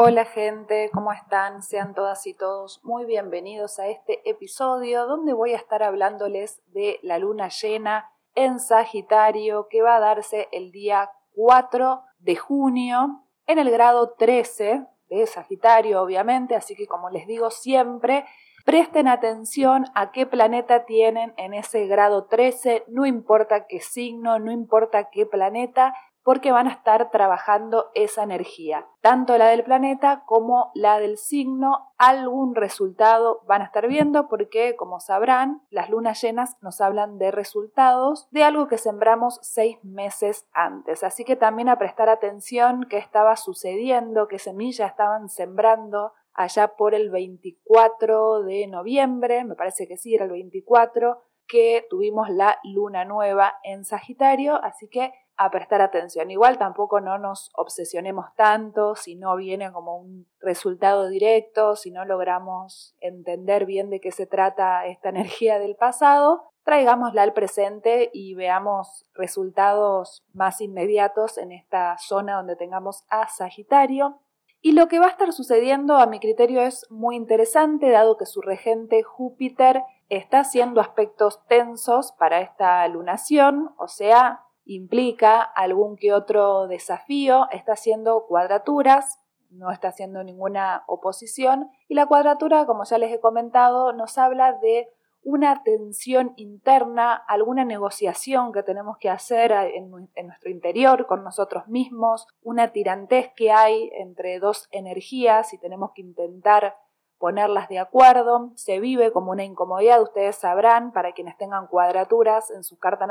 Hola gente, ¿cómo están? Sean todas y todos muy bienvenidos a este episodio donde voy a estar hablándoles de la luna llena en Sagitario que va a darse el día 4 de junio en el grado 13 de Sagitario, obviamente, así que como les digo siempre, presten atención a qué planeta tienen en ese grado 13, no importa qué signo, no importa qué planeta, porque van a estar trabajando esa energía, tanto la del planeta como la del signo, algún resultado van a estar viendo porque, como sabrán, las lunas llenas nos hablan de resultados de algo que sembramos seis meses antes, así que también a prestar atención qué estaba sucediendo, qué semillas estaban sembrando allá por el 24 de noviembre, me parece que sí, era el 24, que tuvimos la luna nueva en Sagitario, así que a prestar atención. Igual tampoco no nos obsesionemos tanto si no viene como un resultado directo, si no logramos entender bien de qué se trata esta energía del pasado, traigámosla al presente y veamos resultados más inmediatos en esta zona donde tengamos a Sagitario. Y lo que va a estar sucediendo a mi criterio es muy interesante, dado que su regente Júpiter está haciendo aspectos tensos para esta lunación, o sea, implica algún que otro desafío, está haciendo cuadraturas, no está haciendo ninguna oposición y la cuadratura, como ya les he comentado, nos habla de una tensión interna, alguna negociación que tenemos que hacer en, nuestro interior con nosotros mismos, una tirantez que hay entre dos energías y tenemos que intentar ponerlas de acuerdo, se vive como una incomodidad, ustedes sabrán, para quienes tengan cuadraturas en sus cartas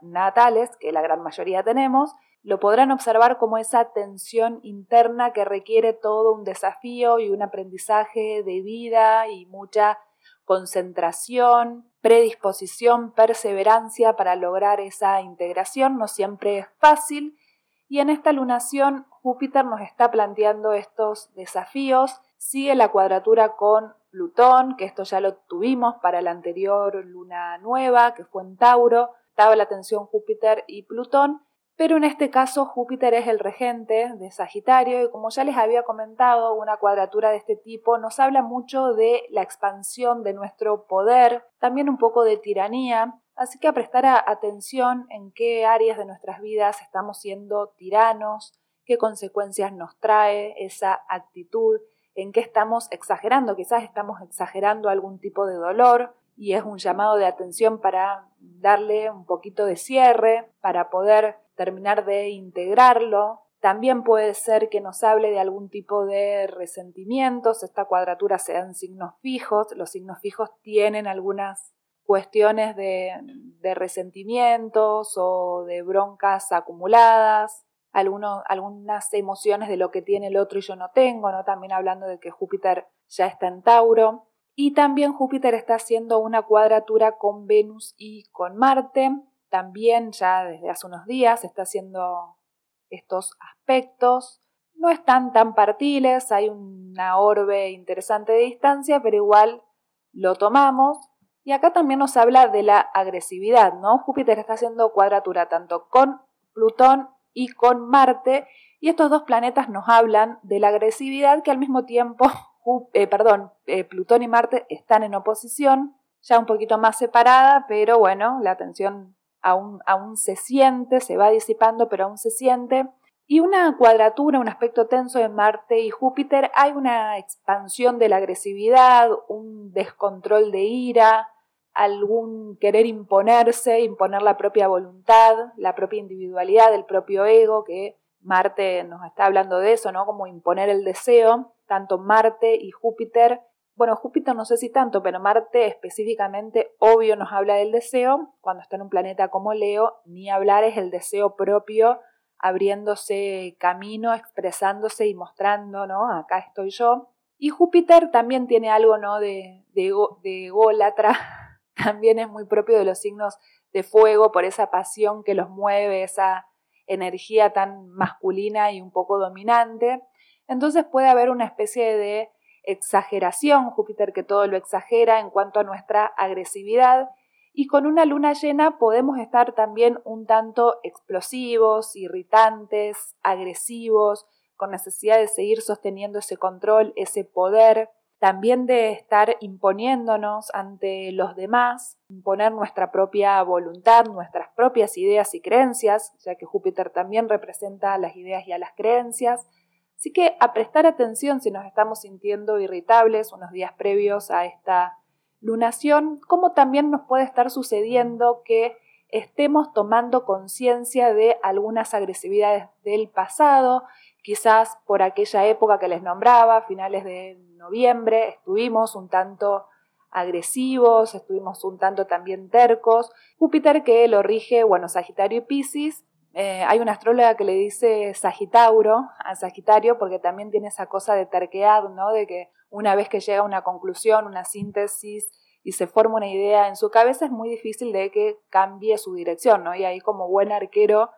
natales, que la gran mayoría tenemos, lo podrán observar como esa tensión interna que requiere todo un desafío y un aprendizaje de vida y mucha concentración, predisposición, perseverancia para lograr esa integración. No siempre es fácil y en esta lunación Júpiter nos está planteando estos desafíos Sigue la cuadratura con Plutón, que esto ya lo tuvimos para la anterior luna nueva, que fue en Tauro, estaba la tensión Júpiter y Plutón, pero en este caso Júpiter es el regente de Sagitario y como ya les había comentado, una cuadratura de este tipo nos habla mucho de la expansión de nuestro poder, también un poco de tiranía, así que a prestar atención en qué áreas de nuestras vidas estamos siendo tiranos, qué consecuencias nos trae esa actitud, en qué estamos exagerando. Quizás estamos exagerando algún tipo de dolor y es un llamado de atención para darle un poquito de cierre, para poder terminar de integrarlo. También puede ser que nos hable de algún tipo de resentimientos. Esta cuadratura sean signos fijos. Los signos fijos tienen algunas cuestiones de resentimientos o de broncas acumuladas algunas emociones de lo que tiene el otro y yo no tengo, ¿no? También hablando de que Júpiter ya está en Tauro. Y también Júpiter está haciendo una cuadratura con Venus y con Marte. También ya desde hace unos días está haciendo estos aspectos. No están tan partiles, hay una orbe interesante de distancia, pero igual lo tomamos. Y acá también nos habla de la agresividad, ¿no? Júpiter está haciendo cuadratura tanto con Plutón y con Marte, y estos dos planetas nos hablan de la agresividad que al mismo tiempo, eh, perdón, eh, Plutón y Marte están en oposición, ya un poquito más separada, pero bueno, la tensión aún, aún se siente, se va disipando, pero aún se siente. Y una cuadratura, un aspecto tenso de Marte y Júpiter, hay una expansión de la agresividad, un descontrol de ira, algún querer imponerse, imponer la propia voluntad, la propia individualidad, el propio ego, que Marte nos está hablando de eso, ¿no? Como imponer el deseo, tanto Marte y Júpiter. Bueno, Júpiter no sé si tanto, pero Marte específicamente, obvio, nos habla del deseo. Cuando está en un planeta como Leo, ni hablar es el deseo propio, abriéndose camino, expresándose y mostrando, ¿no? Acá estoy yo. Y Júpiter también tiene algo, ¿no? De, de, de ególatra, también es muy propio de los signos de fuego por esa pasión que los mueve, esa energía tan masculina y un poco dominante. Entonces puede haber una especie de exageración, Júpiter que todo lo exagera en cuanto a nuestra agresividad, y con una luna llena podemos estar también un tanto explosivos, irritantes, agresivos, con necesidad de seguir sosteniendo ese control, ese poder, también de estar imponiéndonos ante los demás, imponer nuestra propia voluntad, nuestras propias ideas y creencias, ya que Júpiter también representa a las ideas y a las creencias. Así que a prestar atención si nos estamos sintiendo irritables unos días previos a esta lunación, como también nos puede estar sucediendo que estemos tomando conciencia de algunas agresividades del pasado, quizás por aquella época que les nombraba, finales de noviembre, estuvimos un tanto agresivos, estuvimos un tanto también tercos. Júpiter que lo rige, bueno, Sagitario y Pisces. Eh, hay una astróloga que le dice Sagitauro a Sagitario porque también tiene esa cosa de terquear, ¿no? De que una vez que llega una conclusión, una síntesis y se forma una idea en su cabeza, es muy difícil de que cambie su dirección, ¿no? Y ahí como buen arquero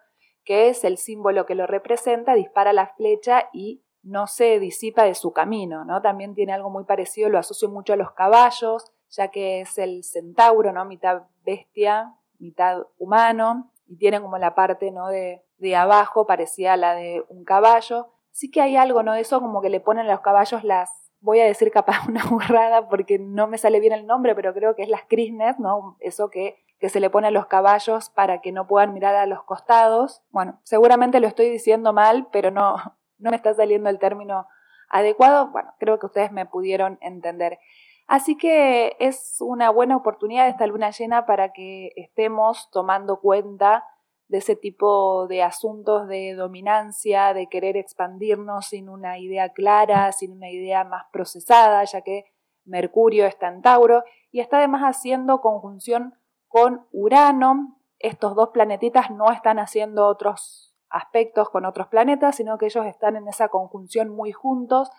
que es el símbolo que lo representa, dispara la flecha y no se disipa de su camino, ¿no? También tiene algo muy parecido, lo asocio mucho a los caballos, ya que es el centauro, ¿no? Mitad bestia, mitad humano, y tiene como la parte, ¿no? De, de abajo parecida a la de un caballo. Sí que hay algo, ¿no? De eso como que le ponen a los caballos las, voy a decir capaz una burrada porque no me sale bien el nombre, pero creo que es las crisnes, ¿no? Eso que que se le pone a los caballos para que no puedan mirar a los costados. Bueno, seguramente lo estoy diciendo mal, pero no, no me está saliendo el término adecuado. Bueno, creo que ustedes me pudieron entender. Así que es una buena oportunidad esta luna llena para que estemos tomando cuenta de ese tipo de asuntos de dominancia, de querer expandirnos sin una idea clara, sin una idea más procesada, ya que Mercurio está en Tauro y está además haciendo conjunción con Urano. Estos dos planetitas no están haciendo otros aspectos con otros planetas, sino que ellos están en esa conjunción muy juntos.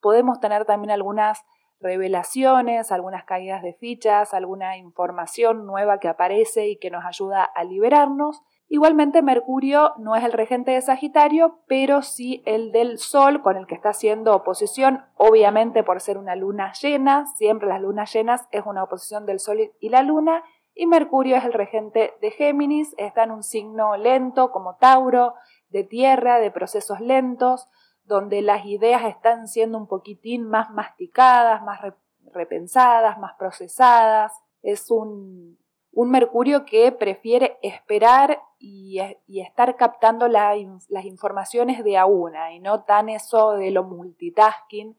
Podemos tener también algunas revelaciones, algunas caídas de fichas, alguna información nueva que aparece y que nos ayuda a liberarnos. Igualmente Mercurio no es el regente de Sagitario, pero sí el del Sol con el que está haciendo oposición, obviamente por ser una luna llena, siempre las lunas llenas es una oposición del Sol y la luna, y Mercurio es el regente de Géminis, está en un signo lento como Tauro, de tierra, de procesos lentos, donde las ideas están siendo un poquitín más masticadas, más repensadas, más procesadas. Es un, Mercurio que prefiere esperar y, estar captando las informaciones de a una y no tan eso de lo multitasking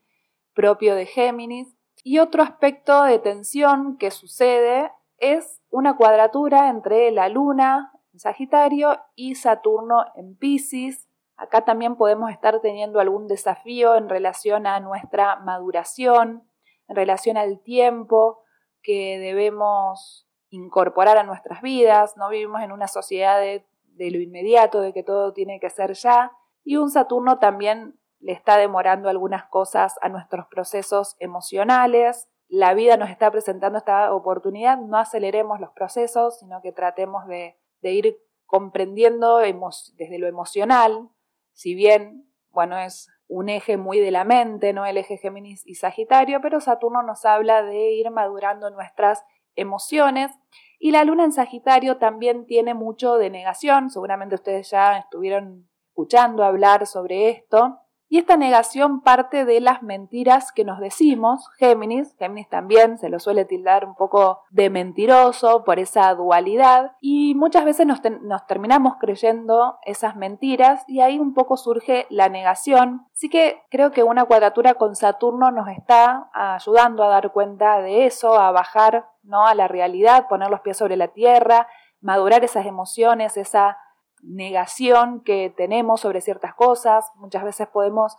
propio de Géminis. Y otro aspecto de tensión que sucede es una cuadratura entre la Luna en Sagitario y Saturno en Pisces. Acá también podemos estar teniendo algún desafío en relación a nuestra maduración, en relación al tiempo que debemos incorporar a nuestras vidas. No vivimos en una sociedad de, de lo inmediato, de que todo tiene que ser ya. Y un Saturno también le está demorando algunas cosas a nuestros procesos emocionales, la vida nos está presentando esta oportunidad, no aceleremos los procesos, sino que tratemos de, ir comprendiendo desde lo emocional, si bien, bueno, es un eje muy de la mente, ¿no? El eje Géminis y Sagitario, pero Saturno nos habla de ir madurando nuestras emociones. Y la luna en Sagitario también tiene mucho de negación, seguramente ustedes ya estuvieron escuchando hablar sobre esto, y esta negación parte de las mentiras que nos decimos, Géminis, Géminis también se lo suele tildar un poco de mentiroso por esa dualidad y muchas veces nos, terminamos creyendo esas mentiras y ahí un poco surge la negación. Así que creo que una cuadratura con Saturno nos está ayudando a dar cuenta de eso, a bajar ¿no? a la realidad, poner los pies sobre la tierra, madurar esas emociones, esa negación que tenemos sobre ciertas cosas. Muchas veces podemos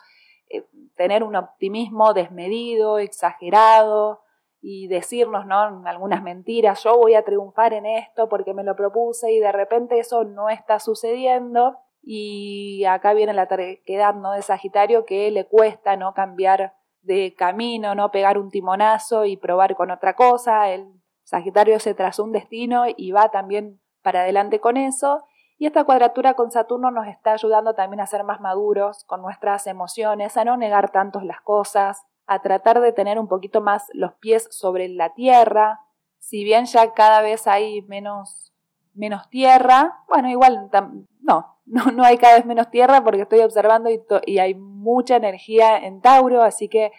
eh, tener un optimismo desmedido, exagerado y decirnos ¿no? algunas mentiras, yo voy a triunfar en esto porque me lo propuse y de repente eso no está sucediendo y acá viene la terquedad ¿no? de Sagitario que le cuesta no cambiar de camino, no pegar un timonazo y probar con otra cosa. El Sagitario se trazó un destino y va también para adelante con eso y esta cuadratura con Saturno nos está ayudando también a ser más maduros con nuestras emociones, a no negar tanto las cosas, a tratar de tener un poquito más los pies sobre la tierra. Si bien ya cada vez hay menos, menos tierra, bueno, igual no, no, no hay cada vez menos tierra porque estoy observando y, y hay mucha energía en Tauro, así que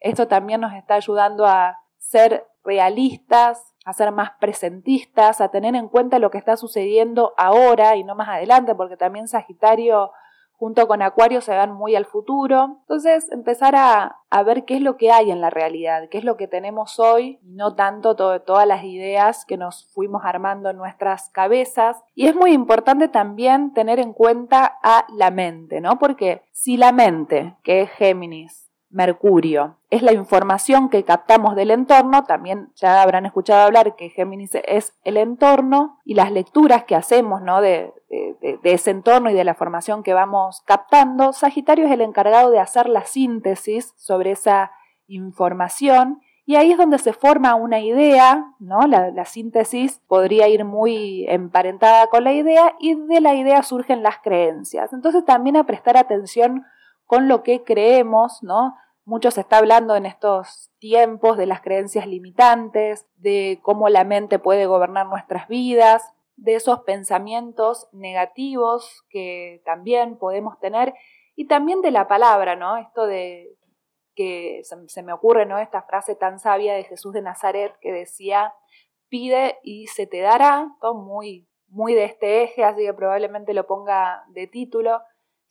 esto también nos está ayudando a ser realistas, a ser más presentistas, a tener en cuenta lo que está sucediendo ahora y no más adelante, porque también Sagitario junto con Acuario se van muy al futuro. Entonces, empezar a, ver qué es lo que hay en la realidad, qué es lo que tenemos hoy, no tanto todas las ideas que nos fuimos armando en nuestras cabezas. Y es muy importante también tener en cuenta a la mente, ¿no? Porque si la mente, que es Géminis, Mercurio. Es la información que captamos del entorno, también ya habrán escuchado hablar que Géminis es el entorno y las lecturas que hacemos ¿no? de, ese entorno y de la formación que vamos captando. Sagitario es el encargado de hacer la síntesis sobre esa información y ahí es donde se forma una idea, ¿no? La, síntesis podría ir muy emparentada con la idea y de la idea surgen las creencias. Entonces también a prestar atención con lo que creemos, ¿no? Mucho se está hablando en estos tiempos de las creencias limitantes, de cómo la mente puede gobernar nuestras vidas, de esos pensamientos negativos que también podemos tener y también de la palabra, ¿no? Esto de que se, me ocurre, ¿no? Esta frase tan sabia de Jesús de Nazaret que decía, pide y se te dará, todo muy, muy de este eje, así que probablemente lo ponga de título,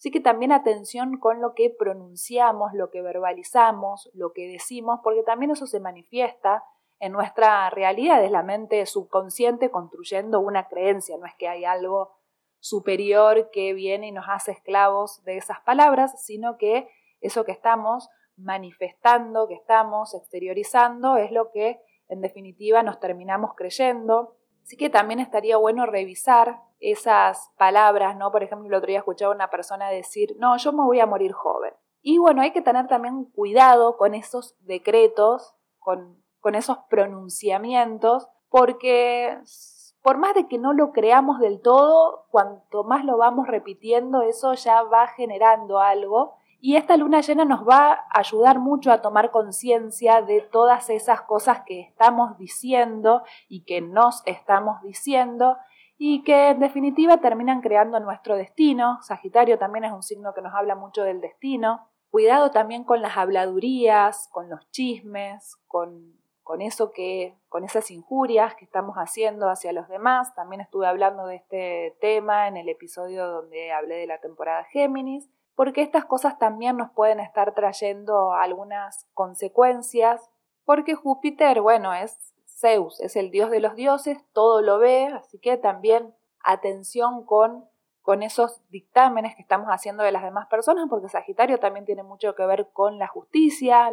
Así que también atención con lo que pronunciamos, lo que verbalizamos, lo que decimos, porque también eso se manifiesta en nuestra realidad, es la mente subconsciente construyendo una creencia, no es que hay algo superior que viene y nos hace esclavos de esas palabras, sino que eso que estamos manifestando, que estamos exteriorizando, es lo que en definitiva nos terminamos creyendo. Así que también estaría bueno revisar esas palabras, ¿no? Por ejemplo, el otro día escuchaba una persona decir, no, yo me voy a morir joven. Y bueno, hay que tener también cuidado con esos decretos, con, con esos pronunciamientos, porque por más de que no lo creamos del todo, cuanto más lo vamos repitiendo, eso ya va generando algo. Y esta luna llena nos va a ayudar mucho a tomar conciencia de todas esas cosas que estamos diciendo y que nos estamos diciendo y que en definitiva terminan creando nuestro destino. Sagitario también es un signo que nos habla mucho del destino. Cuidado también con las habladurías, con los chismes, con, con eso que, con esas injurias que estamos haciendo hacia los demás. También estuve hablando de este tema en el episodio donde hablé de la temporada Géminis, porque estas cosas también nos pueden estar trayendo algunas consecuencias, porque Júpiter, bueno, es Zeus es el dios de los dioses, todo lo ve, así que también atención con, con esos dictámenes que estamos haciendo de las demás personas, porque Sagitario también tiene mucho que ver con la justicia,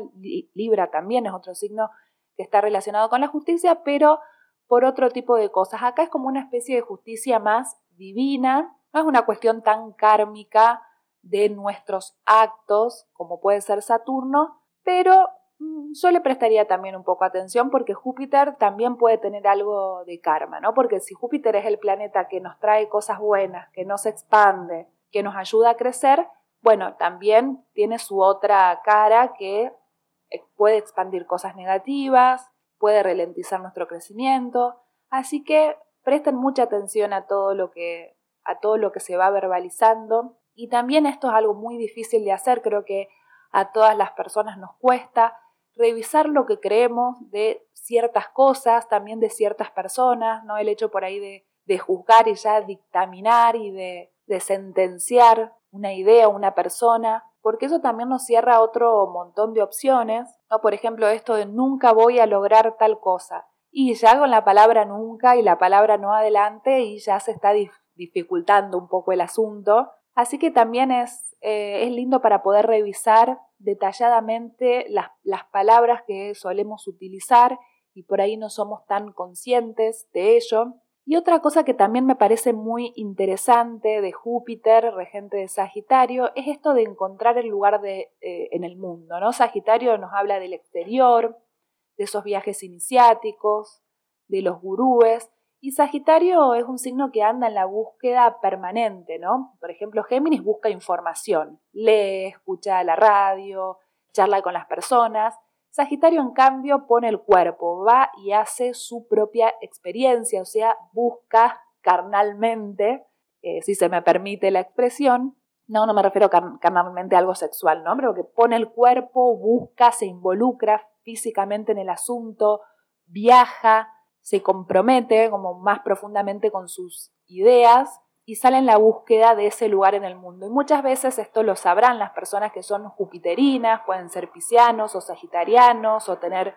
Libra también es otro signo que está relacionado con la justicia, pero por otro tipo de cosas. Acá es como una especie de justicia más divina, no es una cuestión tan kármica de nuestros actos como puede ser Saturno, pero Mm, yo le prestaría también un poco atención porque Júpiter también puede tener algo de karma, ¿no? Porque si Júpiter es el planeta que nos trae cosas buenas, que nos expande, que nos ayuda a crecer, bueno, también tiene su otra cara que eh, puede expandir cosas negativas, puede ralentizar nuestro crecimiento, así que presten mucha atención a todo lo que a todo lo que se va verbalizando y también esto es algo muy difícil de hacer, creo que a todas las personas nos cuesta revisar lo que creemos de ciertas cosas, también de ciertas personas, ¿no? El hecho por ahí de, juzgar y ya dictaminar y de, de sentenciar una idea o una persona, porque eso también nos cierra otro montón de opciones, ¿no? Por ejemplo, esto de nunca voy a lograr tal cosa. Y ya con la palabra nunca y la palabra no adelante y ya se está dificultando un poco el asunto. Así que también es, eh, es lindo para poder revisar detalladamente las, las palabras que solemos utilizar y por ahí no somos tan conscientes de ello. Y otra cosa que también me parece muy interesante de Júpiter, regente de Sagitario, es esto de encontrar el lugar de, eh, en el mundo. ¿no? Sagitario nos habla del exterior, de esos viajes iniciáticos, de los gurúes, y Sagitario es un signo que anda en la búsqueda permanente, ¿no? Por ejemplo, Géminis busca información, lee, escucha la radio, charla con las personas. Sagitario, en cambio, pone el cuerpo, va y hace su propia experiencia, o sea, busca carnalmente eh, si se me permite la expresión. No, no me refiero carnalmente a algo sexual, ¿no? Pero que pone el cuerpo, busca, se involucra físicamente en el asunto, viaja, se compromete como más profundamente con sus ideas y sale en la búsqueda de ese lugar en el mundo. Y muchas veces esto lo sabrán las personas que son jupiterinas, pueden ser piscianos o sagitarianos o tener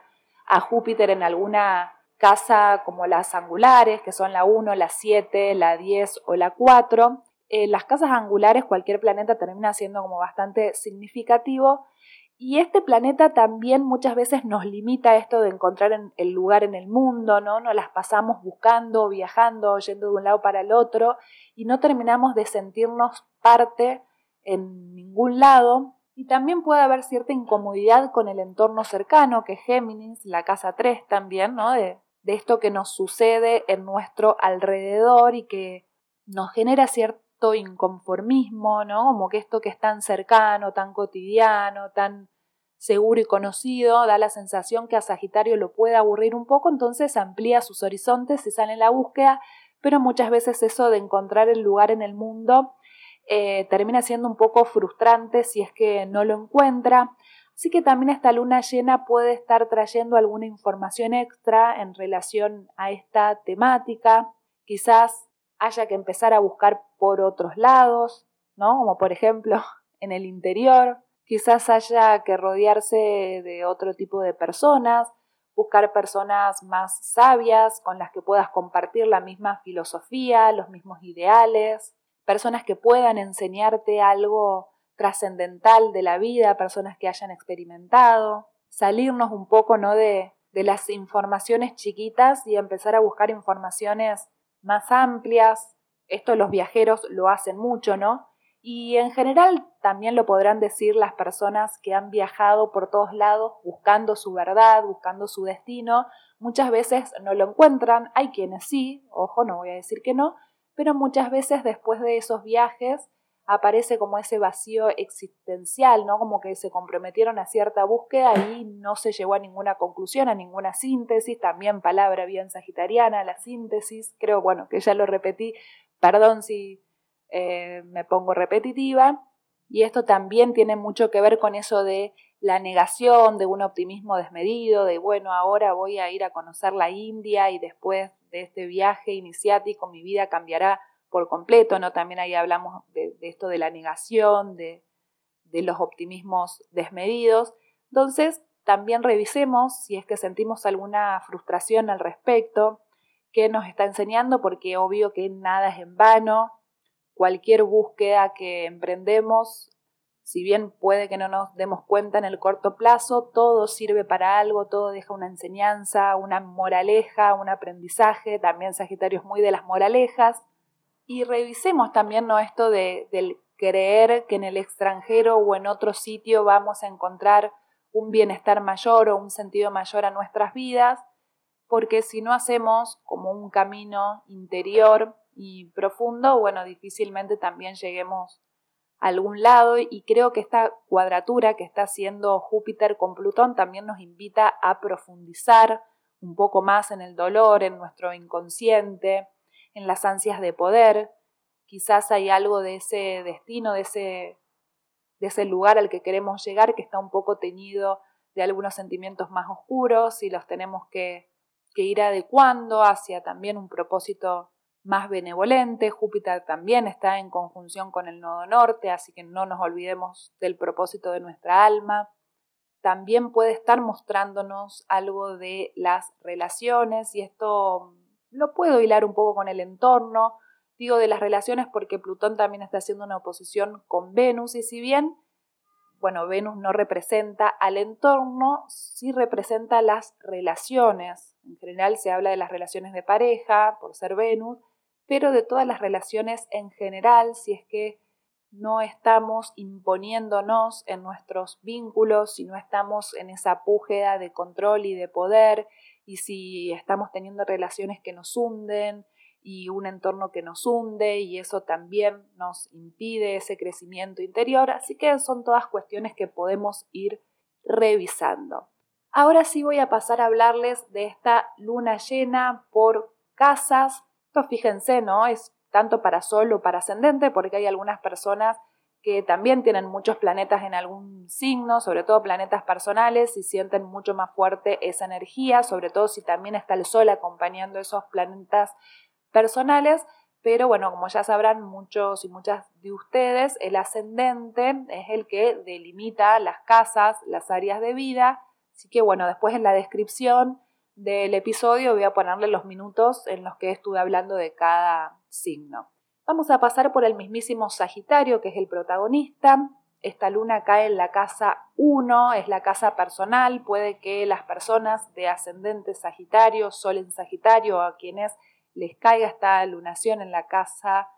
a Júpiter en alguna casa como las angulares, que son la 1, la 7, la 10 o la 4. Eh, las casas angulares, cualquier planeta termina siendo como bastante significativo y este planeta también muchas veces nos limita esto de encontrar el lugar en el mundo, ¿no? Nos las pasamos buscando, viajando, yendo de un lado para el otro y no terminamos de sentirnos parte en ningún lado. Y también puede haber cierta incomodidad con el entorno cercano, que Géminis, la casa 3 también, ¿no? De, de esto que nos sucede en nuestro alrededor y que nos genera inconformismo, ¿no? Como que esto que es tan cercano, tan cotidiano, tan seguro y conocido, da la sensación que a Sagitario lo puede aburrir un poco, entonces amplía sus horizontes y sale en la búsqueda, pero muchas veces eso de encontrar el lugar en el mundo eh, termina siendo un poco frustrante si es que no lo encuentra. Así que también esta luna llena puede estar trayendo alguna información extra en relación a esta temática. Quizás haya que empezar a buscar por otros lados, ¿no? Como por ejemplo en el interior. Quizás haya que rodearse de otro tipo de personas, buscar personas más sabias con las que puedas compartir la misma filosofía, los mismos ideales, personas que puedan enseñarte algo trascendental de la vida, personas que hayan experimentado, salirnos un poco ¿no? de, de las informaciones chiquitas y empezar a buscar informaciones más amplias. Esto los viajeros lo hacen mucho, ¿no? Y en general también lo podrán decir las personas que han viajado por todos lados buscando su verdad, buscando su destino. Muchas veces no lo encuentran, hay quienes sí, ojo, no voy a decir que no, pero muchas veces después de esos viajes aparece como ese vacío existencial, ¿no? Como que se comprometieron a cierta búsqueda y no se llegó a ninguna conclusión, a ninguna síntesis, también palabra bien sagitariana, la síntesis, creo, bueno, que ya lo repetí, perdón si eh, me pongo repetitiva, y esto también tiene mucho que ver con eso de la negación, de un optimismo desmedido, de bueno, ahora voy a ir a conocer la India y después de este viaje iniciático mi vida cambiará por completo, ¿no? También ahí hablamos de, esto de la negación, de, de los optimismos desmedidos. Entonces, también revisemos si es que sentimos alguna frustración al respecto, qué nos está enseñando, porque obvio que nada es en vano, cualquier búsqueda que emprendemos, si bien puede que no nos demos cuenta en el corto plazo, todo sirve para algo, todo deja una enseñanza, una moraleja, un aprendizaje, también Sagitario es muy de las moralejas, y revisemos también ¿no? esto de, del creer que en el extranjero o en otro sitio vamos a encontrar un bienestar mayor o un sentido mayor a nuestras vidas, porque si no hacemos como un camino interior y profundo, bueno, difícilmente también lleguemos a algún lado y creo que esta cuadratura que está haciendo Júpiter con Plutón también nos invita a profundizar un poco más en el dolor, en nuestro inconsciente, en las ansias de poder. Quizás hay algo de ese destino, de ese, de ese lugar al que queremos llegar que está un poco teñido de algunos sentimientos más oscuros y los tenemos que, que ir adecuando hacia también un propósito más benevolente. Júpiter también está en conjunción con el nodo norte, así que no nos olvidemos del propósito de nuestra alma. También puede estar mostrándonos algo de las relaciones y esto lo puedo hilar un poco con el entorno, digo de las relaciones porque Plutón también está haciendo una oposición con Venus y si bien, bueno, Venus no representa al entorno, sí representa las relaciones. En general se habla de las relaciones de pareja por ser Venus, pero de todas las relaciones en general, si es que no estamos imponiéndonos en nuestros vínculos, si no estamos en esa púgeda de control y de poder, y si estamos teniendo relaciones que nos hunden y un entorno que nos hunde y eso también nos impide ese crecimiento interior. Así que son todas cuestiones que podemos ir revisando. Ahora sí voy a pasar a hablarles de esta luna llena por casas. Esto fíjense, ¿no? Es tanto para Sol o para ascendente, porque hay algunas personas que también tienen muchos planetas en algún signo, sobre todo planetas personales, y sienten mucho más fuerte esa energía, sobre todo si también está el Sol acompañando esos planetas personales. Pero bueno, como ya sabrán muchos y muchas de ustedes, el ascendente es el que delimita las casas, las áreas de vida. Así que bueno, después en la descripción del episodio voy a ponerle los minutos en los que estuve hablando de cada signo. Vamos a pasar por el mismísimo Sagitario, que es el protagonista. Esta luna cae en la casa 1, es la casa personal. Puede que las personas de ascendente Sagitario, Sol en Sagitario, a quienes les caiga esta lunación en la casa,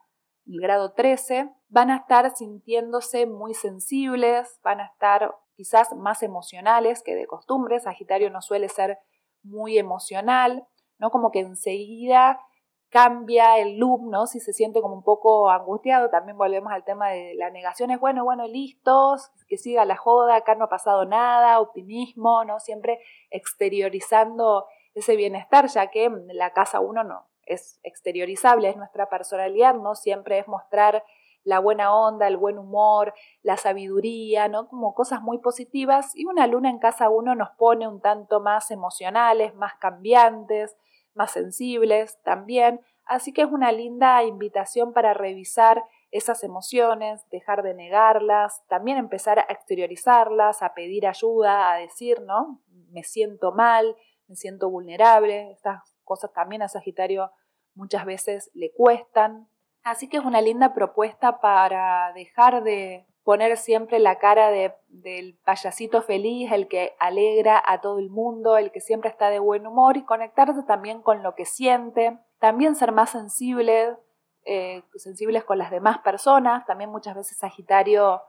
el grado 13, van a estar sintiéndose muy sensibles, van a estar quizás más emocionales que de costumbre. Sagitario no suele ser muy emocional, ¿no? Como que enseguida cambia el loop, ¿no? Si se siente como un poco angustiado, también volvemos al tema de la negación, es bueno, bueno, listos, que siga la joda, acá no ha pasado nada, optimismo, ¿no? Siempre exteriorizando ese bienestar, ya que la casa uno no es exteriorizable, es nuestra personalidad, ¿no? Siempre es mostrar la buena onda, el buen humor, la sabiduría, ¿no? Como cosas muy positivas y una luna en casa uno nos pone un tanto más emocionales, más cambiantes, más sensibles también, así que es una linda invitación para revisar esas emociones, dejar de negarlas, también empezar a exteriorizarlas, a pedir ayuda, a decir, ¿no? Me siento mal, me siento vulnerable, estas cosas también a Sagitario muchas veces le cuestan. Así que es una linda propuesta para dejar de poner siempre la cara del payasito feliz, el que alegra a todo el mundo, el que siempre está de buen humor y conectarse también con lo que siente, también ser más sensible, eh, sensibles con las demás personas, también muchas veces Sagitario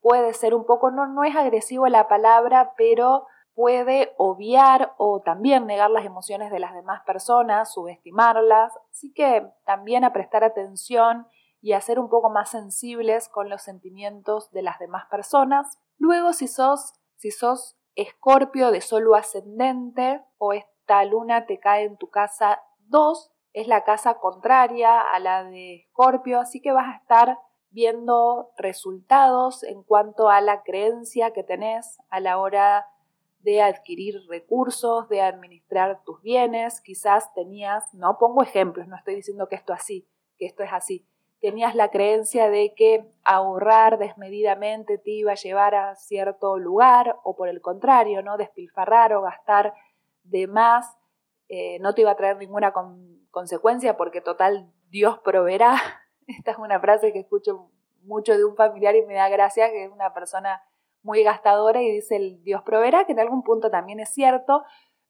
puede ser un poco, no, no es agresivo la palabra, pero puede obviar o también negar las emociones de las demás personas, subestimarlas, así que también a prestar atención y a ser un poco más sensibles con los sentimientos de las demás personas. Luego, si sos, si sos escorpio de solo ascendente o esta luna te cae en tu casa 2, es la casa contraria a la de escorpio, así que vas a estar viendo resultados en cuanto a la creencia que tenés a la hora de adquirir recursos, de administrar tus bienes. Quizás tenías, no pongo ejemplos, no estoy diciendo que esto así, que esto es así, tenías la creencia de que ahorrar desmedidamente te iba a llevar a cierto lugar o por el contrario, ¿no? Despilfarrar o gastar de más eh, no te iba a traer ninguna consecuencia porque total Dios proveerá. Esta es una frase que escucho mucho de un familiar y me da gracia, que es una persona muy gastadora y dice el Dios proveerá, que en algún punto también es cierto,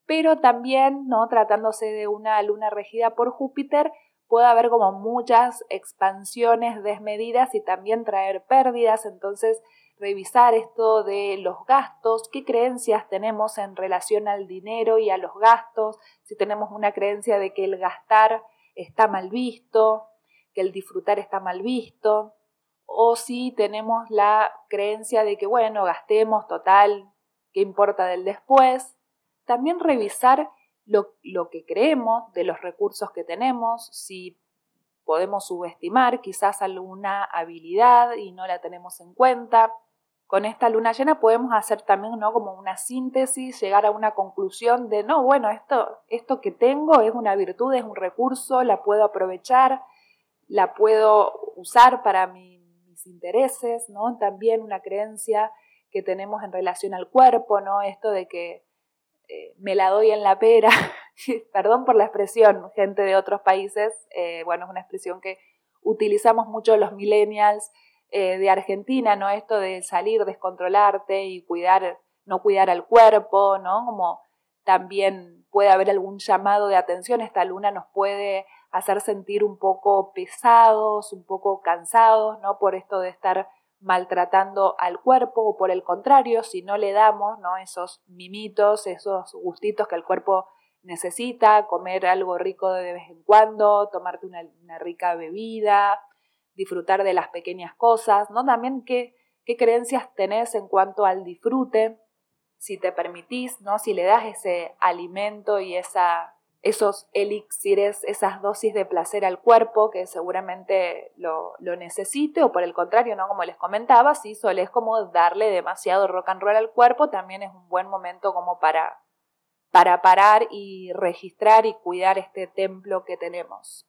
pero también, ¿no? Tratándose de una luna regida por Júpiter, puede haber como muchas expansiones desmedidas y también traer pérdidas, entonces revisar esto de los gastos, qué creencias tenemos en relación al dinero y a los gastos, si tenemos una creencia de que el gastar está mal visto, que el disfrutar está mal visto, o si tenemos la creencia de que, bueno, gastemos total, qué importa del después. También revisar lo, que creemos de los recursos que tenemos, si podemos subestimar quizás alguna habilidad y no la tenemos en cuenta. Con esta luna llena podemos hacer también ¿no? como una síntesis, llegar a una conclusión de, no, bueno, esto, esto que tengo es una virtud, es un recurso, la puedo aprovechar, la puedo usar para mis intereses, ¿no? También una creencia que tenemos en relación al cuerpo, ¿no? Esto de que eh, me la doy en la pera, perdón por la expresión, gente de otros países, eh, bueno, es una expresión que utilizamos mucho los millennials eh, de Argentina, ¿no? Esto de salir, descontrolarte y cuidar, no cuidar al cuerpo, ¿no? Como también puede haber algún llamado de atención, esta luna nos puede hacer sentir un poco pesados, un poco cansados, ¿no? Por esto de estar maltratando al cuerpo o por el contrario, si no le damos ¿no? esos mimitos, esos gustitos que el cuerpo necesita, comer algo rico de vez en cuando, tomarte una, rica bebida, disfrutar de las pequeñas cosas, ¿no? También qué, qué creencias tenés en cuanto al disfrute, si te permitís, ¿no? Si le das ese alimento y esa esos elixires, esas dosis de placer al cuerpo que seguramente lo, lo, necesite o por el contrario, ¿no? Como les comentaba, si es como darle demasiado rock and roll al cuerpo, también es un buen momento como para, para parar y registrar y cuidar este templo que tenemos.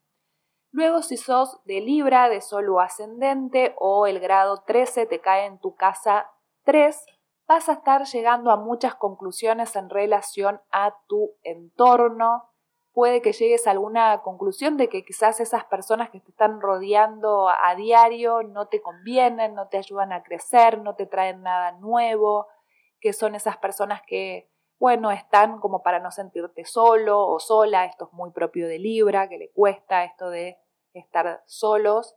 Luego, si sos de Libra, de Sol o ascendente o el grado 13 te cae en tu casa 3, vas a estar llegando a muchas conclusiones en relación a tu entorno, puede que llegues a alguna conclusión de que quizás esas personas que te están rodeando a diario no te convienen, no te ayudan a crecer, no te traen nada nuevo, que son esas personas que, bueno, están como para no sentirte solo o sola, esto es muy propio de Libra, que le cuesta esto de estar solos.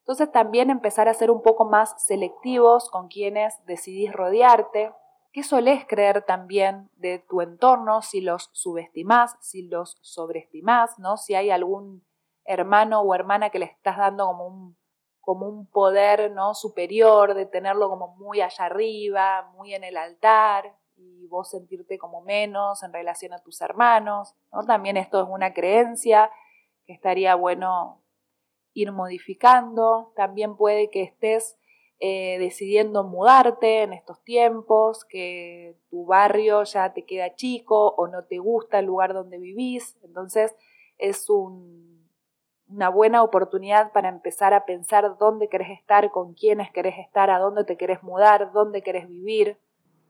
Entonces también empezar a ser un poco más selectivos con quienes decidís rodearte, ¿Qué solés creer también de tu entorno? Si los subestimás, si los sobreestimás, ¿no? Si hay algún hermano o hermana que le estás dando como un, como un poder ¿no? superior, de tenerlo como muy allá arriba, muy en el altar, y vos sentirte como menos en relación a tus hermanos. ¿no? También esto es una creencia que estaría bueno ir modificando. También puede que estés eh, decidiendo mudarte en estos tiempos, que tu barrio ya te queda chico o no te gusta el lugar donde vivís. Entonces es una buena oportunidad para empezar a pensar dónde querés estar, con quiénes querés estar, a dónde te querés mudar, dónde querés vivir.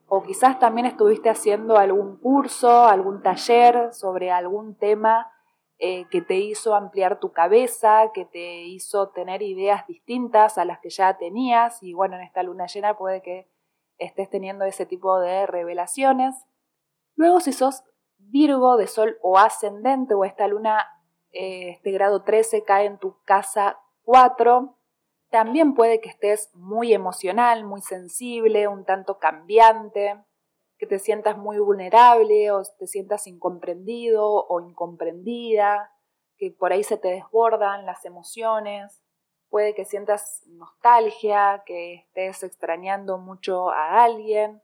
O quizás también estuviste haciendo algún curso, algún taller sobre algún tema eh, que te hizo ampliar tu cabeza, que te hizo tener ideas distintas a las que ya tenías y bueno, en esta luna llena puede que estés teniendo ese tipo de revelaciones. Luego si sos Virgo de Sol o ascendente o esta luna, eh, este grado 13 cae en tu casa 4, también puede que estés muy emocional, muy sensible, un tanto cambiante, que te sientas muy vulnerable o te sientas incomprendido o incomprendida, que por ahí se te desbordan las emociones, puede que sientas nostalgia, que estés extrañando mucho a alguien.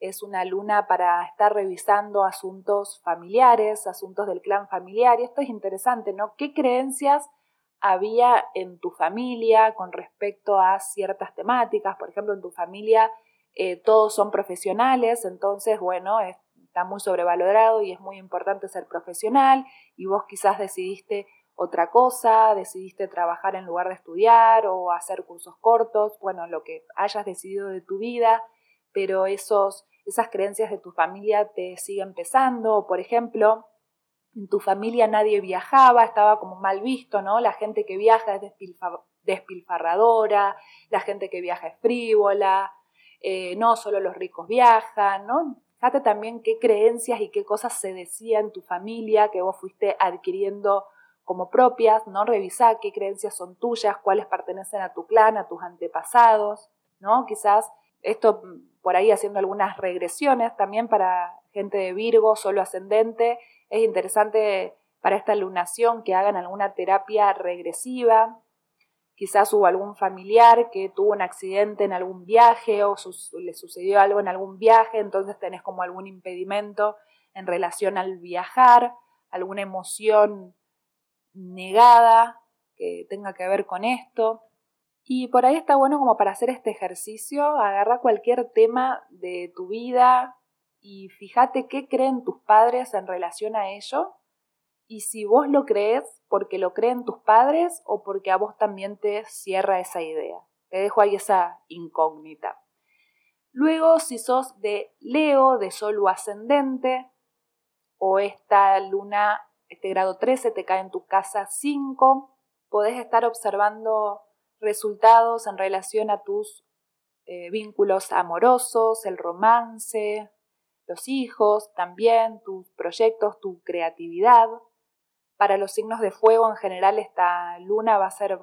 Es una luna para estar revisando asuntos familiares, asuntos del clan familiar. Y esto es interesante, ¿no? ¿Qué creencias había en tu familia con respecto a ciertas temáticas? Por ejemplo, en tu familia eh, todos son profesionales, entonces, bueno, está muy sobrevalorado y es muy importante ser profesional y vos quizás decidiste otra cosa, decidiste trabajar en lugar de estudiar o hacer cursos cortos, bueno, lo que hayas decidido de tu vida, pero esos, esas creencias de tu familia te siguen pesando, por ejemplo, en tu familia nadie viajaba, estaba como mal visto, ¿no? La gente que viaja es despilfarradora, la gente que viaja es frívola, eh, no solo los ricos viajan, ¿no? Fíjate también qué creencias y qué cosas se decía en tu familia que vos fuiste adquiriendo como propias, ¿no? Revisá qué creencias son tuyas, cuáles pertenecen a tu clan, a tus antepasados, ¿no? Quizás esto mm, por ahí haciendo algunas regresiones también para gente de Virgo, solo ascendente, es interesante para esta lunación que hagan alguna terapia regresiva, quizás hubo algún familiar que tuvo un accidente en algún viaje o le sucedió algo en algún viaje, entonces tenés como algún impedimento en relación al viajar, alguna emoción negada que tenga que ver con esto. Y por ahí está bueno como para hacer este ejercicio, agarra cualquier tema de tu vida y fíjate qué creen tus padres en relación a ello y si vos lo crees porque lo creen tus padres o porque a vos también te cierra esa idea. Te dejo ahí esa incógnita. Luego, si sos de Leo, de Sol o ascendente, o esta luna, este grado 13 te cae en tu casa 5, podés estar observando resultados en relación a tus eh, vínculos amorosos, el romance, los hijos, también tus proyectos, tu creatividad. Para los signos de fuego en general esta luna va a ser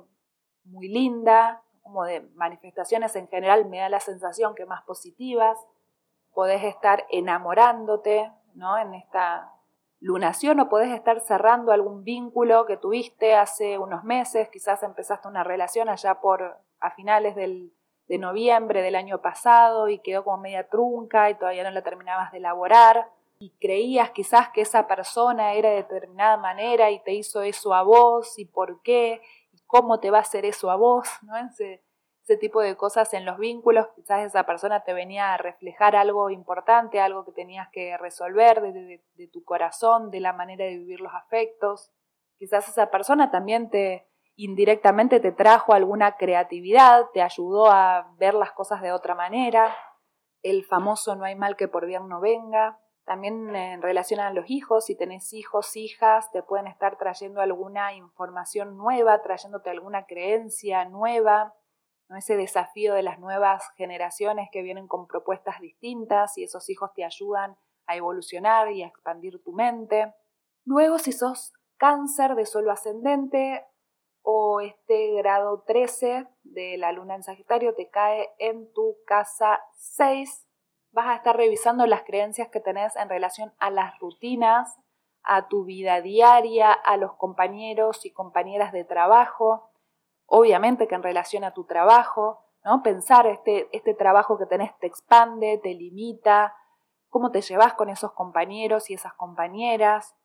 muy linda, como de manifestaciones en general me da la sensación que más positivas. Podés estar enamorándote, ¿no? En esta lunación o podés estar cerrando algún vínculo que tuviste hace unos meses, quizás empezaste una relación allá por a finales del, de noviembre del año pasado y quedó como media trunca y todavía no la terminabas de elaborar y creías quizás que esa persona era de determinada manera y te hizo eso a vos y por qué y cómo te va a hacer eso a vos, ¿no? Ese, ese tipo de cosas en los vínculos, quizás esa persona te venía a reflejar algo importante, algo que tenías que resolver de, de tu corazón, de la manera de vivir los afectos. Quizás esa persona también te indirectamente te trajo alguna creatividad, te ayudó a ver las cosas de otra manera. El famoso no hay mal que por bien no venga. También en relación a los hijos, si tenés hijos, hijas, te pueden estar trayendo alguna información nueva, trayéndote alguna creencia nueva, ese desafío de las nuevas generaciones que vienen con propuestas distintas y esos hijos te ayudan a evolucionar y a expandir tu mente. Luego, si sos cáncer de suelo ascendente o este grado 13 de la luna en Sagitario te cae en tu casa 6, vas a estar revisando las creencias que tenés en relación a las rutinas, a tu vida diaria, a los compañeros y compañeras de trabajo, obviamente que en relación a tu trabajo, ¿no? Pensar este, este trabajo que tenés te expande, te limita, cómo te llevas con esos compañeros y esas compañeras,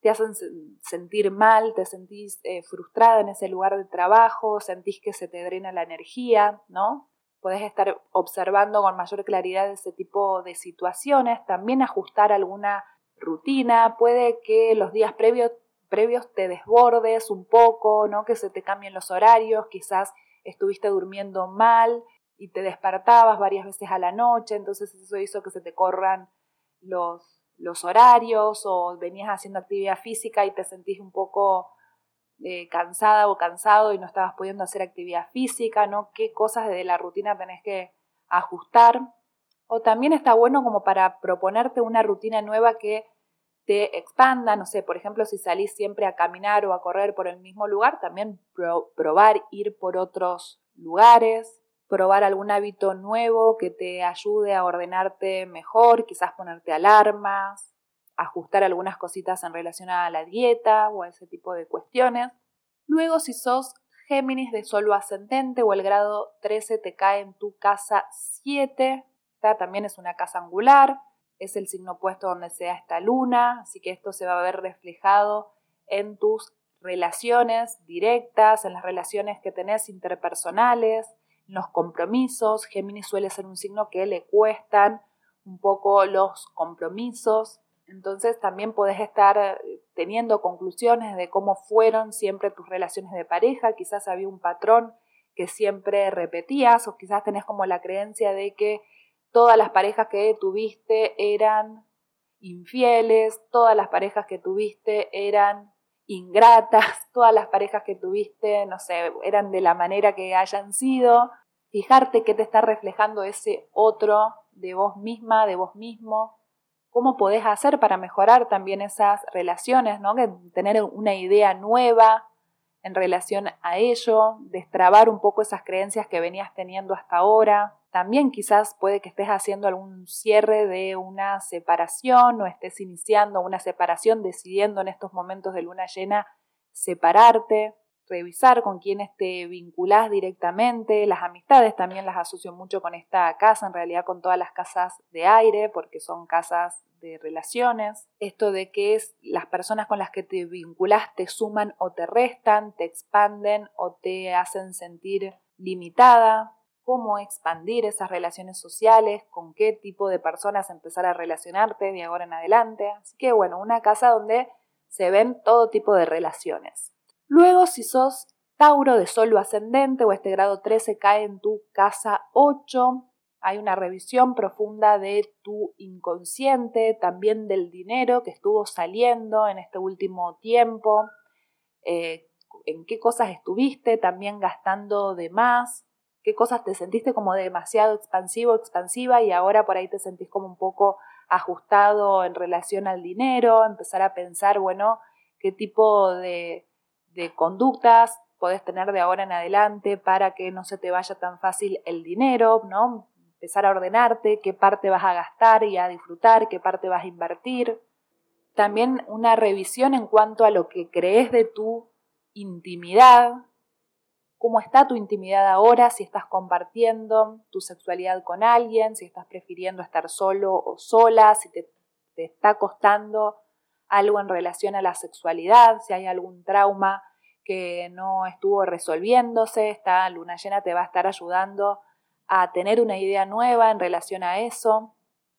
te hacen sentir mal, te sentís eh, frustrada en ese lugar de trabajo, sentís que se te drena la energía, ¿no? Puedes estar observando con mayor claridad ese tipo de situaciones, también ajustar alguna rutina, puede que los días previos, previos te desbordes un poco, ¿no? que se te cambien los horarios, quizás estuviste durmiendo mal y te despertabas varias veces a la noche, entonces eso hizo que se te corran los, los horarios o venías haciendo actividad física y te sentís un poco eh, cansada o cansado y no estabas pudiendo hacer actividad física, ¿no? ¿Qué cosas de la rutina tenés que ajustar? O también está bueno como para proponerte una rutina nueva que te expanda, no sé, por ejemplo, si salís siempre a caminar o a correr por el mismo lugar, también probar ir por otros lugares, probar algún hábito nuevo que te ayude a ordenarte mejor, quizás ponerte alarmas, ajustar algunas cositas en relación a la dieta o a ese tipo de cuestiones. Luego, si sos Géminis de solo ascendente o el grado 13 te cae en tu casa 7, esta también es una casa angular, es el signo opuesto donde sea esta luna, así que esto se va a ver reflejado en tus relaciones directas, en las relaciones que tenés interpersonales, en los compromisos. Géminis suele ser un signo que le cuestan un poco los compromisos, entonces también podés estar eh, teniendo conclusiones de cómo fueron siempre tus relaciones de pareja, quizás había un patrón que siempre repetías o quizás tenés como la creencia de que todas las parejas que tuviste eran infieles, todas las parejas que tuviste eran ingratas, todas las parejas que tuviste, no sé, eran de la manera que hayan sido. Fijarte qué te está reflejando ese otro de vos misma, de vos mismo, cómo podés hacer para mejorar también esas relaciones, ¿no? Que tener una idea nueva en relación a ello, destrabar un poco esas creencias que venías teniendo hasta ahora. También quizás puede que estés haciendo algún cierre de una separación o estés iniciando una separación, decidiendo en estos momentos de luna llena separarte, revisar con quiénes te vinculás directamente. Las amistades también las asocio mucho con esta casa, en realidad con todas las casas de aire, porque son casas de relaciones, esto de que es las personas con las que te vinculas te suman o te restan, te expanden o te hacen sentir limitada, cómo expandir esas relaciones sociales, con qué tipo de personas empezar a relacionarte de ahora en adelante. Así que bueno, una casa donde se ven todo tipo de relaciones. Luego, si sos Tauro de solo ascendente o este grado 13 cae en tu casa 8, hay una revisión profunda de tu inconsciente, también del dinero que estuvo saliendo en este último tiempo, eh, en qué cosas estuviste también gastando de más, qué cosas te sentiste como demasiado expansivo, expansiva y ahora por ahí te sentís como un poco ajustado en relación al dinero, empezar a pensar, bueno, qué tipo de, de conductas podés tener de ahora en adelante para que no se te vaya tan fácil el dinero, ¿no? empezar a ordenarte qué parte vas a gastar y a disfrutar, qué parte vas a invertir. También una revisión en cuanto a lo que crees de tu intimidad, cómo está tu intimidad ahora, si estás compartiendo tu sexualidad con alguien, si estás prefiriendo estar solo o sola, si te te está costando algo en relación a la sexualidad, si hay algún trauma que no estuvo resolviéndose, esta luna llena te va a estar ayudando a tener una idea nueva en relación a eso,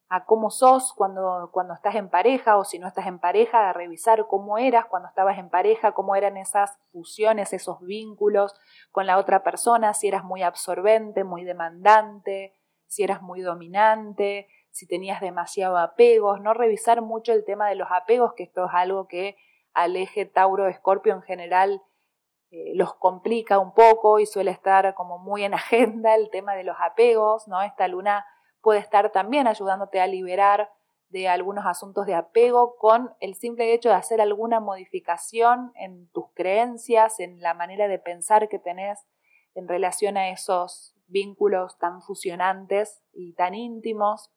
a cómo sos cuando, cuando estás en pareja o si no estás en pareja, a revisar cómo eras cuando estabas en pareja, cómo eran esas fusiones, esos vínculos con la otra persona, si eras muy absorbente, muy demandante, si eras muy dominante, si tenías demasiado apegos, no revisar mucho el tema de los apegos, que esto es algo que al eje Tauro-Escorpio en general eh, los complica un poco y suele estar como muy en agenda el tema de los apegos, ¿no? Esta luna puede estar también ayudándote a liberar de algunos asuntos de apego con el simple hecho de hacer alguna modificación en tus creencias, en la manera de pensar que tenés en relación a esos vínculos tan fusionantes y tan íntimos.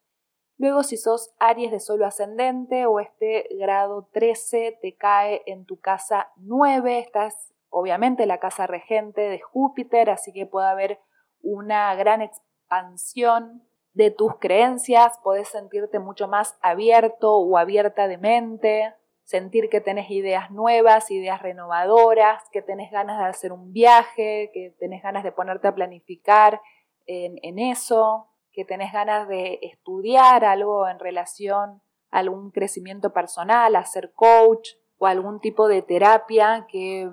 Luego, si sos Aries de solo ascendente o este grado 13 te cae en tu casa 9, esta es obviamente la casa regente de Júpiter, así que puede haber una gran expansión de tus creencias, podés sentirte mucho más abierto o abierta de mente, sentir que tenés ideas nuevas, ideas renovadoras, que tenés ganas de hacer un viaje, que tenés ganas de ponerte a planificar en, en eso, que tenés ganas de estudiar algo en relación a algún crecimiento personal, a ser coach o algún tipo de terapia que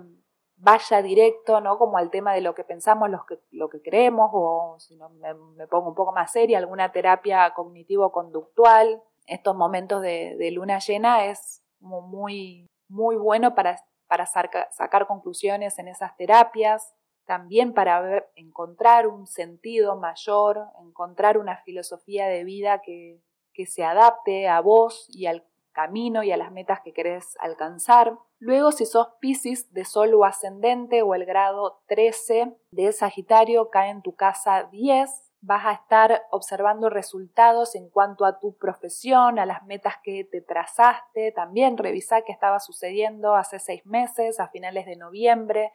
vaya directo, ¿no? Como al tema de lo que pensamos, lo que, lo que creemos, o si no me, pongo un poco más seria, alguna terapia cognitivo-conductual. Estos momentos de, luna llena es muy, muy bueno para, para sacar conclusiones en esas terapias también para encontrar un sentido mayor, encontrar una filosofía de vida que, que se adapte a vos y al camino y a las metas que querés alcanzar. Luego, si sos Pisces de Sol o ascendente o el grado 13 de Sagitario cae en tu casa 10, vas a estar observando resultados en cuanto a tu profesión, a las metas que te trazaste. También revisa qué estaba sucediendo hace seis meses, a finales de noviembre,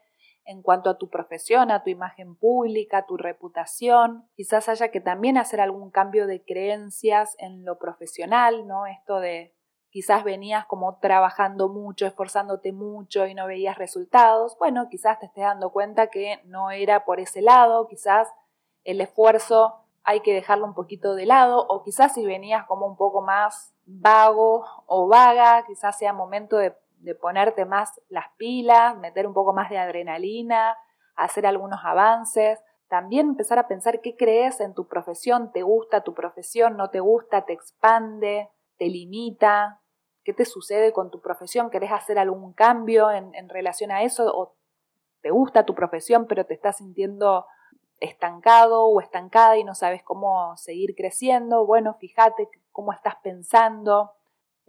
en cuanto a tu profesión, a tu imagen pública, a tu reputación. Quizás haya que también hacer algún cambio de creencias en lo profesional, ¿no? Esto de quizás venías como trabajando mucho, esforzándote mucho y no veías resultados. Bueno, quizás te estés dando cuenta que no era por ese lado, quizás el esfuerzo hay que dejarlo un poquito de lado o quizás si venías como un poco más vago o vaga, quizás sea momento de de ponerte más las pilas, meter un poco más de adrenalina, hacer algunos avances. También empezar a pensar qué crees en tu profesión, te gusta tu profesión, no te gusta, te expande, te limita, qué te sucede con tu profesión, querés hacer algún cambio en, en relación a eso o te gusta tu profesión pero te estás sintiendo estancado o estancada y no sabes cómo seguir creciendo. Bueno, fíjate cómo estás pensando,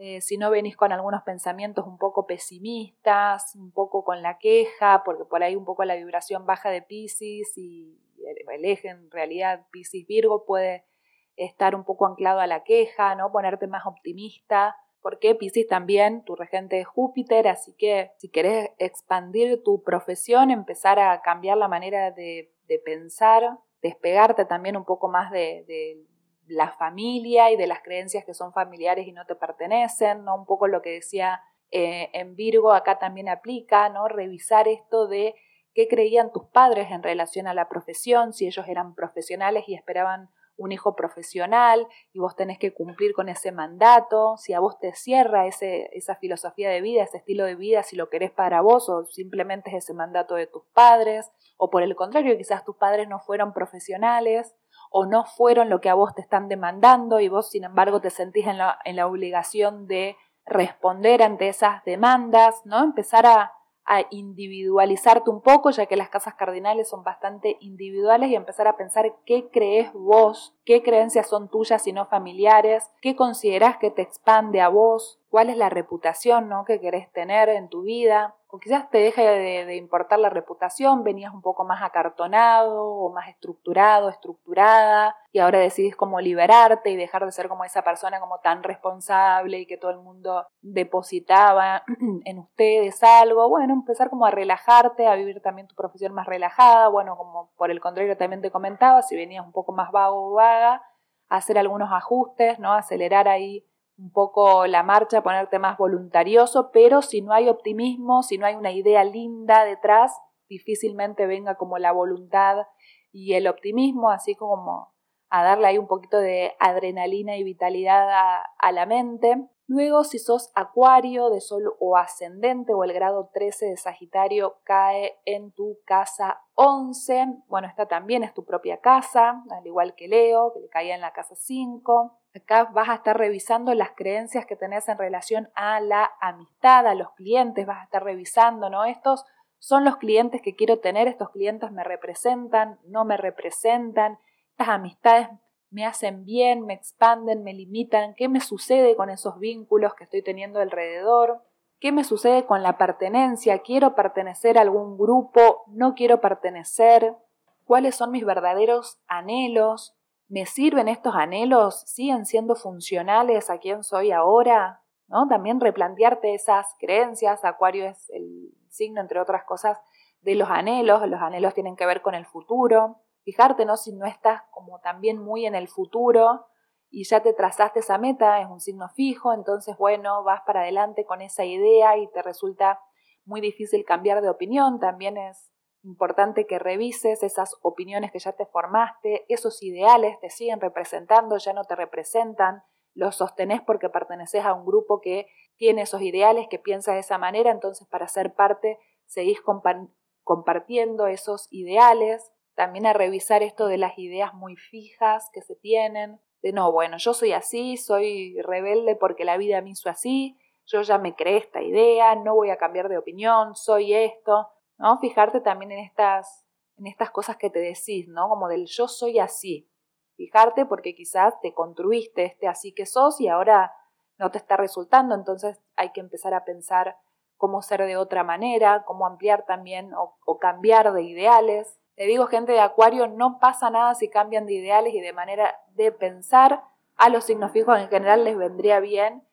eh, si no venís con algunos pensamientos un poco pesimistas, un poco con la queja, porque por ahí un poco la vibración baja de Pisces y el, eje en realidad Pisces-Virgo puede estar un poco anclado a la queja, ¿no? Ponerte más optimista, porque Pisces también, tu regente es Júpiter, así que si querés expandir tu profesión, empezar a cambiar la manera de, pensar, despegarte también un poco más de, la familia y de las creencias que son familiares y no te pertenecen, ¿no? Un poco lo que decía eh, en Virgo acá también aplica, ¿no? Revisar esto de qué creían tus padres en relación a la profesión, si ellos eran profesionales y esperaban un hijo profesional y vos tenés que cumplir con ese mandato, si a vos te cierra ese, esa filosofía de vida, ese estilo de vida, si lo querés para vos o simplemente es ese mandato de tus padres, o por el contrario, quizás tus padres no fueron profesionales o no fueron lo que a vos te están demandando y vos sin embargo te sentís en la, en la obligación de responder ante esas demandas, ¿no? Empezar a, a individualizarte un poco, ya que las casas cardinales son bastante individuales, y empezar a pensar qué crees vos, qué creencias son tuyas y no familiares, qué considerás que te expande a vos, cuál es la reputación ¿no? que querés tener en tu vida, o quizás te deje de, importar la reputación, venías un poco más acartonado o más estructurado, estructurada, y ahora decidís cómo liberarte y dejar de ser como esa persona como tan responsable y que todo el mundo depositaba en ustedes algo, bueno, empezar como a relajarte, a vivir también tu profesión más relajada, bueno, como por el contrario también te comentaba, si venías un poco más vago o vaga, hacer algunos ajustes, ¿no? Acelerar ahí un poco la marcha, ponerte más voluntarioso, pero si no hay optimismo, si no hay una idea linda detrás, difícilmente venga como la voluntad y el optimismo, así como a darle ahí un poquito de adrenalina y vitalidad a, la mente. Luego, si sos acuario de sol o ascendente o el grado 13 de Sagitario cae en tu casa 11, bueno, esta también es tu propia casa, al igual que Leo, que le caía en la casa 5. Acá vas a estar revisando las creencias que tenés en relación a la amistad, a los clientes, vas a estar revisando, ¿no? Estos son los clientes que quiero tener, estos clientes me representan, no me representan, estas amistades me hacen bien, me expanden, me limitan, qué me sucede con esos vínculos que estoy teniendo alrededor, qué me sucede con la pertenencia, quiero pertenecer a algún grupo, no quiero pertenecer, cuáles son mis verdaderos anhelos, me sirven estos anhelos, siguen siendo funcionales a quien soy ahora, ¿no? También replantearte esas creencias, Acuario es el signo, entre otras cosas, de los anhelos. Los anhelos tienen que ver con el futuro. Fijarte, ¿no? Si no estás como también muy en el futuro y ya te trazaste esa meta, es un signo fijo, entonces, bueno, vas para adelante con esa idea y te resulta muy difícil cambiar de opinión. También es importante que revises esas opiniones que ya te formaste, esos ideales te siguen representando, ya no te representan, los sostenés porque perteneces a un grupo que tiene esos ideales, que piensa de esa manera, entonces para ser parte seguís compartiendo esos ideales. También a revisar esto de las ideas muy fijas que se tienen, de no, bueno, yo soy así, soy rebelde porque la vida me hizo así, yo ya me creé esta idea, no voy a cambiar de opinión, soy esto, ¿no? Fijarte también en estas, en estas cosas que te decís, ¿no? Como del yo soy así. Fijarte porque quizás te construiste este así que sos y ahora no te está resultando, entonces hay que empezar a pensar cómo ser de otra manera, cómo ampliar también o, cambiar de ideales. Te digo, gente de Acuario, no pasa nada si cambian de ideales y de manera de pensar. A los signos fijos en general les vendría bien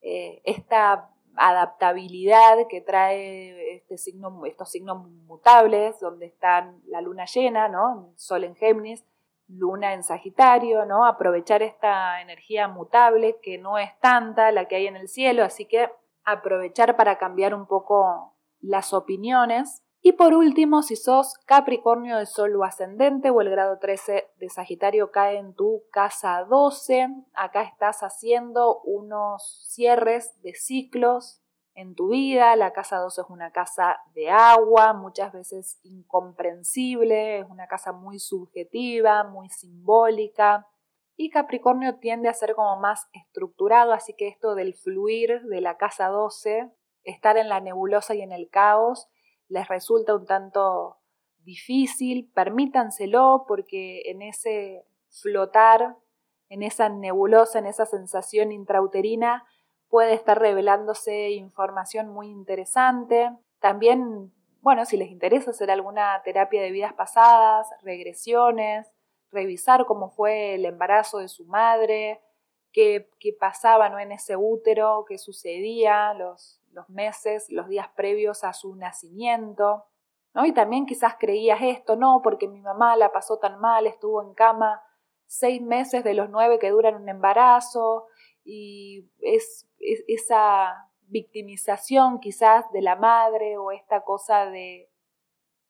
eh, esta adaptabilidad que trae este signo, estos signos mutables, donde están la luna llena, ¿no? Sol en Géminis, luna en Sagitario, ¿no? Aprovechar esta energía mutable que no es tanta la que hay en el cielo, así que aprovechar para cambiar un poco las opiniones. Y por último, si sos Capricornio de Sol o ascendente o el grado 13 de Sagitario cae en tu casa 12, acá estás haciendo unos cierres de ciclos en tu vida. La casa 2 es una casa de agua, muchas veces incomprensible, es una casa muy subjetiva, muy simbólica. Y Capricornio tiende a ser como más estructurado, así que esto del fluir de la casa 12, estar en la nebulosa y en el caos, les resulta un tanto difícil. Permítanselo porque en ese flotar, en esa nebulosa, en esa sensación intrauterina, puede estar revelándose información muy interesante. También, bueno, si les interesa hacer alguna terapia de vidas pasadas, regresiones, revisar cómo fue el embarazo de su madre, qué, qué pasaba ¿no? en ese útero, qué sucedía los, los meses, los días previos a su nacimiento. ¿no? Y también quizás creías esto, no, porque mi mamá la pasó tan mal, estuvo en cama seis meses de los nueve que duran un embarazo, y es, esa victimización quizás de la madre o esta cosa de,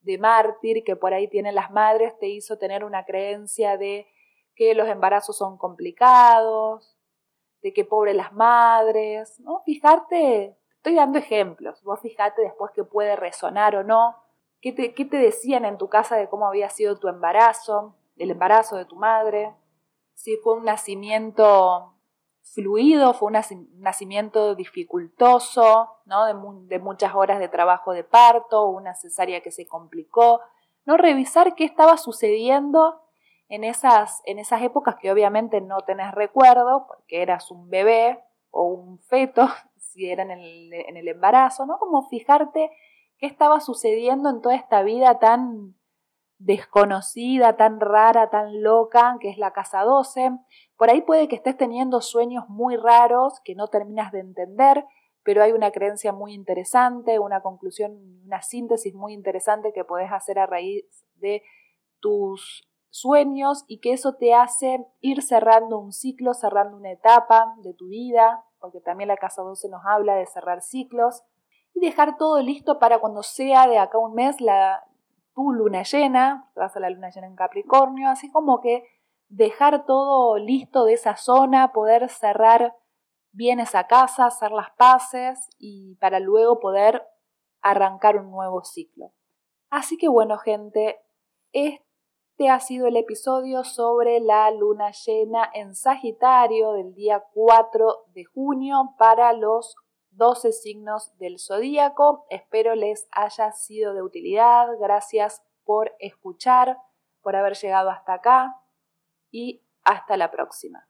de mártir que por ahí tienen las madres te hizo tener una creencia de que los embarazos son complicados, de que pobre las madres, ¿no? Fijarte, estoy dando ejemplos, vos fijate después que puede resonar o no, qué te, qué te decían en tu casa de cómo había sido tu embarazo, el embarazo de tu madre, si fue un nacimiento fluido, fue un nacimiento dificultoso, ¿no? de, muchas horas de trabajo de parto, una cesárea que se complicó, ¿no? Revisar qué estaba sucediendo en esas, en esas épocas que obviamente no tenés recuerdo, porque eras un bebé o un feto, si era en el, en el embarazo, ¿no? Como fijarte qué estaba sucediendo en toda esta vida tan desconocida, tan rara, tan loca, que es la casa 12. Por ahí puede que estés teniendo sueños muy raros que no terminas de entender, pero hay una creencia muy interesante, una conclusión, una síntesis muy interesante que puedes hacer a raíz de tus sueños y que eso te hace ir cerrando un ciclo, cerrando una etapa de tu vida, porque también la casa 12 nos habla de cerrar ciclos y dejar todo listo para cuando sea de acá un mes la, tu luna llena, vas a la luna llena en Capricornio, así como que dejar todo listo de esa zona, poder cerrar bien esa casa, hacer las paces y para luego poder arrancar un nuevo ciclo. Así que bueno gente, este ha sido el episodio sobre la luna llena en Sagitario del día 4 de junio para los 12 signos del zodíaco. Espero les haya sido de utilidad. Gracias por escuchar, por haber llegado hasta acá y hasta la próxima.